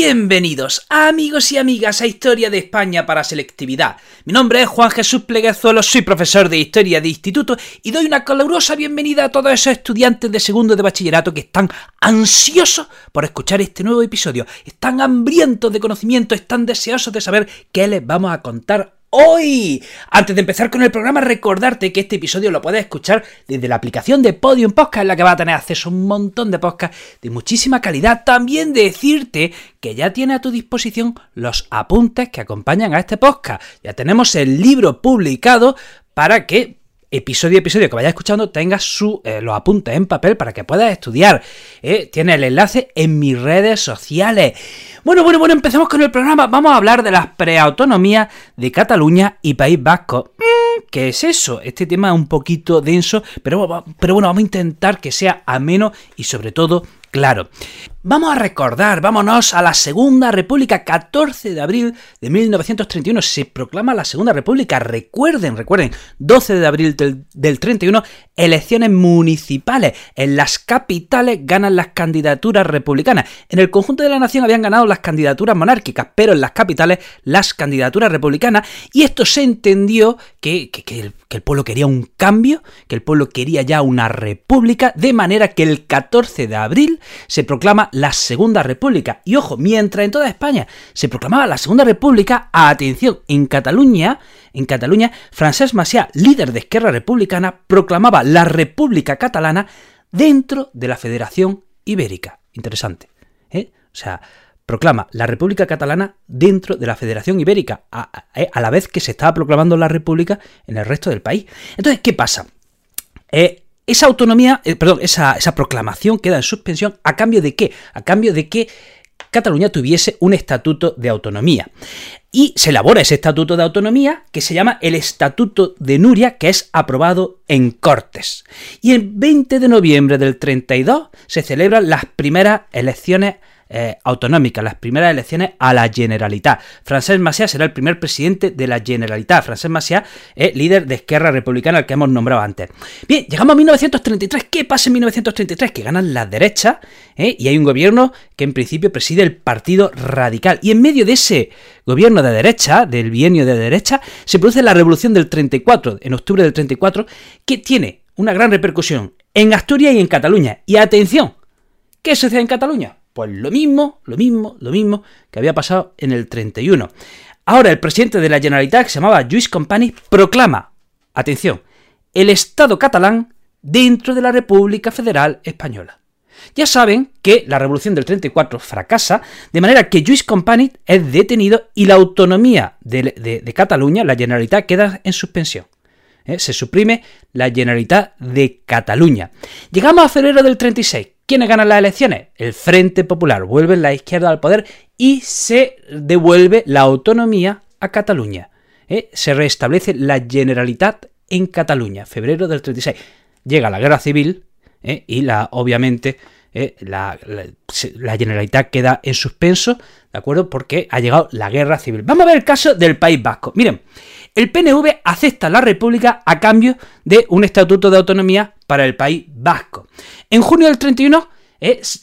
Bienvenidos amigos y amigas a Historia de España para Selectividad. Mi nombre es Juan Jesús Pleguezuelo, soy profesor de Historia de Instituto y doy una calurosa bienvenida a todos esos estudiantes de segundo de bachillerato que están ansiosos por escuchar este nuevo episodio, están hambrientos de conocimiento, están deseosos de saber qué les vamos a contar hoy. Antes de empezar con el programa, recordarte que este episodio lo puedes escuchar desde la aplicación de Podium Podcast, en la que vas a tener acceso a un montón de podcasts de muchísima calidad. También decirte que ya tiene a tu disposición los apuntes que acompañan a este podcast. Ya tenemos el libro publicado para que episodio a episodio que vayas escuchando tengas su, eh, los apuntes en papel para que puedas estudiar. ¿eh? Tiene el enlace en mis redes sociales. Bueno, bueno, bueno, empecemos con el programa. Vamos a hablar de las preautonomías de Cataluña y País Vasco. Mm, ¿Qué es eso? Este tema es un poquito denso, pero, pero bueno, vamos a intentar que sea ameno y sobre todo claro. Vamos a recordar, vámonos a la Segunda República, 14 de abril de 1931 se proclama la Segunda República. Recuerden, recuerden, 12 de abril del, 31, elecciones municipales. En las capitales ganan las candidaturas republicanas. En el conjunto de la nación habían ganado las candidaturas monárquicas, pero en las capitales las candidaturas republicanas. Y esto se entendió que, que el pueblo quería un cambio, que el pueblo quería ya una república, de manera que el 14 de abril se proclama la Segunda República. Y ojo, mientras en toda España se proclamaba la Segunda República, atención, en Cataluña, en Cataluña, Francesc Macià, líder de Esquerra Republicana, proclamaba la República Catalana dentro de la Federación Ibérica. Interesante. ¿eh? O sea, proclama la República Catalana dentro de la Federación Ibérica, a, la vez que se estaba proclamando la República en el resto del país. Entonces, ¿qué pasa? Eh, esa autonomía, eh, perdón, esa, esa proclamación queda en suspensión a cambio de qué? A cambio de que Cataluña tuviese un estatuto de autonomía. Y se elabora ese estatuto de autonomía que se llama el Estatuto de Nuria, que es aprobado en Cortes. Y el 20 de noviembre del 32 se celebran las primeras elecciones eh, autonómicas, las primeras elecciones a la Generalitat. Francesc Macià será el primer presidente de la Generalitat. Francesc Macià es líder de Esquerra Republicana, al que hemos nombrado antes. Bien, llegamos a 1933. ¿Qué pasa en 1933? Que ganan las derechas ¿eh? y hay un gobierno que en principio preside el Partido Radical. Y en medio de ese gobierno de derecha, del bienio de derecha, se produce la Revolución del 34, en octubre del 34, que tiene una gran repercusión en Asturias y en Cataluña. Y atención, ¿qué sucede en Cataluña? Pues lo mismo, lo mismo, lo mismo que había pasado en el 31. Ahora el presidente de la Generalitat, que se llamaba Lluís Companys, proclama, atención, el Estado catalán dentro de la República Federal Española. Ya saben que la revolución del 34 fracasa, de manera que Lluís Companys es detenido y la autonomía de, Cataluña, la Generalitat, queda en suspensión. ¿Eh? Se suprime la Generalitat de Cataluña. Llegamos a febrero del 36. ¿Quiénes ganan las elecciones? El Frente Popular. Vuelve la izquierda al poder y se devuelve la autonomía a Cataluña. ¿eh? Se restablece la Generalitat en Cataluña, febrero del 36. Llega la guerra civil ¿eh? y la, obviamente la, la, Generalitat queda en suspenso, ¿de acuerdo? Porque ha llegado la guerra civil. Vamos a ver el caso del País Vasco. Miren, el PNV acepta la República a cambio de un estatuto de autonomía para el País Vasco. En junio del 31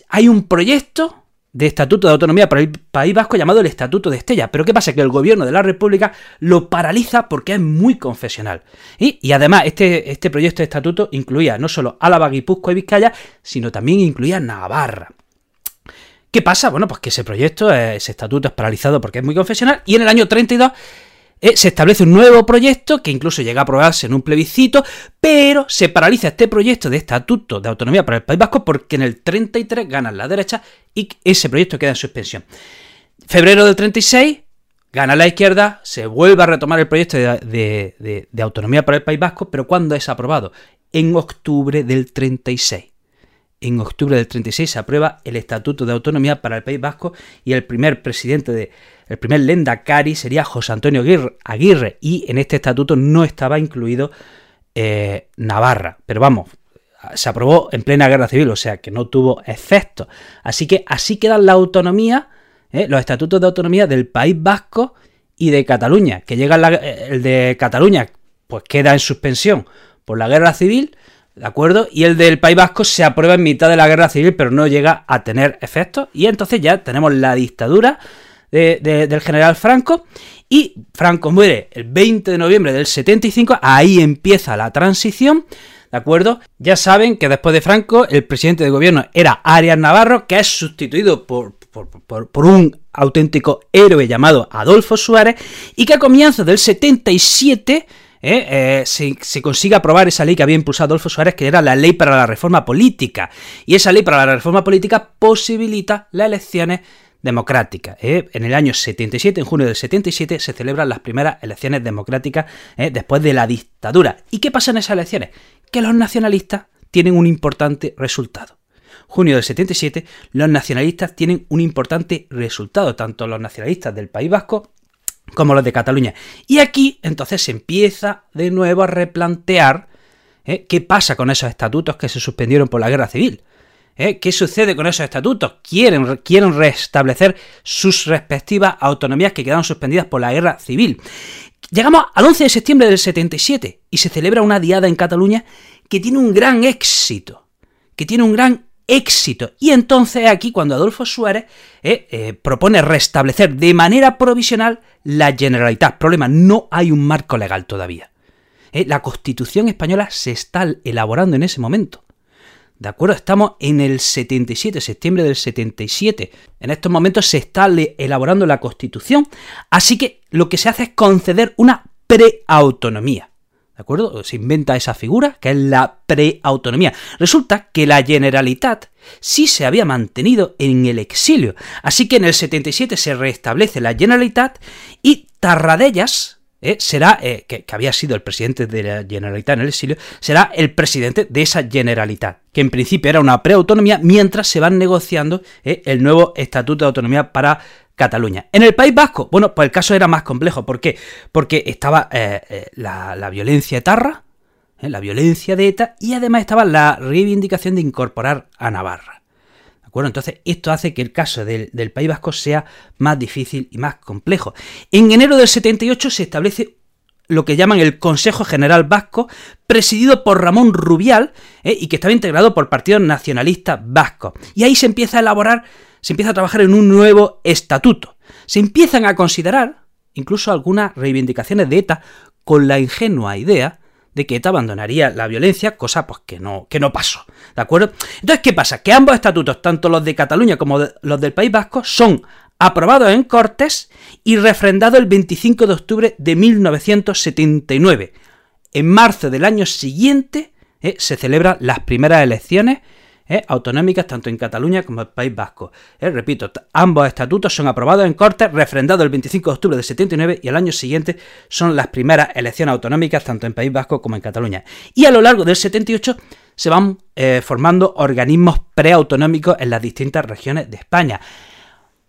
hay un proyecto de Estatuto de Autonomía para el País Vasco llamado el Estatuto de Estella. Pero ¿qué pasa? Que el gobierno de la República lo paraliza porque es muy confesional. Y, además, este, este proyecto de estatuto incluía no solo Álava, Guipúzcoa y Vizcaya, sino también incluía Navarra. ¿Qué pasa? Bueno, pues que ese proyecto, ese estatuto es paralizado porque es muy confesional y en el año 32 eh, se establece un nuevo proyecto que incluso llega a aprobarse en un plebiscito, pero se paraliza este proyecto de estatuto de autonomía para el País Vasco porque en el 33 ganan la derecha y ese proyecto queda en suspensión. Febrero del 36 gana la izquierda, se vuelve a retomar el proyecto de, de autonomía para el País Vasco, pero ¿cuándo es aprobado? En octubre del 36. En octubre del 36 se aprueba el Estatuto de Autonomía para el País Vasco y el primer presidente de el primer lendakari sería José Antonio Aguirre, y en este estatuto no estaba incluido eh, Navarra, pero vamos, se aprobó en plena guerra civil, o sea que no tuvo efecto. Así que así quedan la autonomía, eh, los estatutos de autonomía del País Vasco y de Cataluña, que llega eh, el de Cataluña, pues queda en suspensión por la guerra civil, ¿de acuerdo? Y el del País Vasco se aprueba en mitad de la guerra civil, pero no llega a tener efectos. Y entonces ya tenemos la dictadura del general Franco. Y Franco muere el 20 de noviembre del 75, ahí empieza la transición. ¿De acuerdo? Ya saben que después de Franco, el presidente de gobierno era Arias Navarro, que es sustituido por, por, un auténtico héroe llamado Adolfo Suárez, y que a comienzos del 77 ¿eh? Eh, se, consigue aprobar esa ley que había impulsado Adolfo Suárez, que era la ley para la reforma política. Y esa ley para la reforma política posibilita las elecciones democráticas. ¿eh? En el año 77, en junio del 77, se celebran las primeras elecciones democráticas después de la dictadura. ¿Y qué pasa en esas elecciones? Que los nacionalistas tienen un importante resultado junio del 77, los nacionalistas tienen un importante resultado, tanto los nacionalistas del País Vasco como los de Cataluña. Y aquí entonces se empieza de nuevo a replantear ¿eh? qué pasa con esos estatutos que se suspendieron por la guerra civil. ¿Eh? ¿Qué sucede con esos estatutos? Quieren, quieren restablecer sus respectivas autonomías que quedaron suspendidas por la guerra civil. Llegamos al 11 de septiembre del 77 y se celebra una diada en Cataluña que tiene un gran éxito, que tiene un gran éxito. Y entonces aquí cuando Adolfo Suárez eh, eh, propone restablecer de manera provisional la Generalitat. Problema, no hay un marco legal todavía. Eh, la Constitución española se está elaborando en ese momento. ¿De acuerdo? Estamos en el 77, septiembre del 77. En estos momentos se está elaborando la Constitución. Así que lo que se hace es conceder una preautonomía. ¿De acuerdo? Se inventa esa figura, que es la preautonomía. Resulta que la Generalitat sí se había mantenido en el exilio. Así que en el 77 se restablece la Generalitat y Tarradellas eh, será, eh, que, había sido el presidente de la Generalitat en el exilio, será el presidente de esa Generalitat, que en principio era una preautonomía, mientras se van negociando eh, el nuevo Estatuto de Autonomía para Cataluña. En el País Vasco, bueno, pues el caso era más complejo. ¿Por qué? Porque estaba eh, la, violencia etarra, la violencia de ETA, y además estaba la reivindicación de incorporar a Navarra. ¿De acuerdo? Entonces, esto hace que el caso del, del País Vasco sea más difícil y más complejo. En enero del 78 se establece lo que llaman el Consejo General Vasco, presidido por Ramón Rubial y que estaba integrado por partidos nacionalistas vascos. Y ahí se empieza a elaborar se empieza a trabajar en un nuevo estatuto. Se empiezan a considerar incluso algunas reivindicaciones de ETA con la ingenua idea de que ETA abandonaría la violencia, cosa pues que no, que no pasó. ¿De acuerdo? Entonces, ¿qué pasa? Que ambos estatutos, tanto los de Cataluña como los del País Vasco, son aprobados en Cortes y refrendados el 25 de octubre de 1979. En marzo del año siguiente eh, se celebran las primeras elecciones ¿eh? autonómicas tanto en Cataluña como en el País Vasco. ¿Eh? repito, ambos estatutos son aprobados en Cortes, refrendados el 25 de octubre de 79 y al año siguiente son las primeras elecciones autonómicas tanto en País Vasco como en Cataluña. Y a lo largo del 78 se van eh, formando organismos preautonómicos en las distintas regiones de España.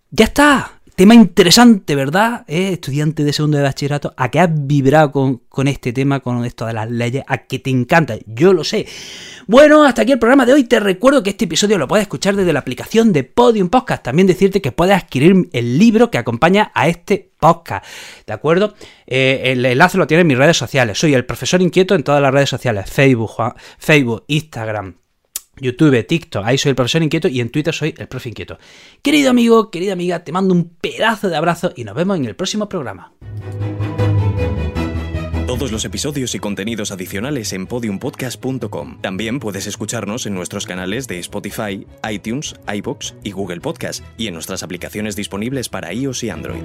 Ya está, Tema interesante, ¿verdad? Eh, estudiante de segundo de bachillerato, a que has vibrado con, este tema, con esto de las leyes, a que te encanta, yo lo sé. Bueno, hasta aquí el programa de hoy. Te recuerdo que este episodio lo puedes escuchar desde la aplicación de Podium Podcast. También decirte que puedes adquirir el libro que acompaña a este podcast. ¿De acuerdo? Eh, el enlace lo tienes en mis redes sociales. Soy el profesor inquieto en todas las redes sociales: Facebook, Facebook Instagram. YouTube, TikTok, ahí soy el profesor inquieto y en Twitter soy el profe inquieto. Querido amigo, querida amiga, te mando un pedazo de abrazo y nos vemos en el próximo programa. Todos los episodios y contenidos adicionales en podiumpodcast.com. También puedes escucharnos en nuestros canales de Spotify, iTunes, iBox y Google Podcast y en nuestras aplicaciones disponibles para iOS y Android.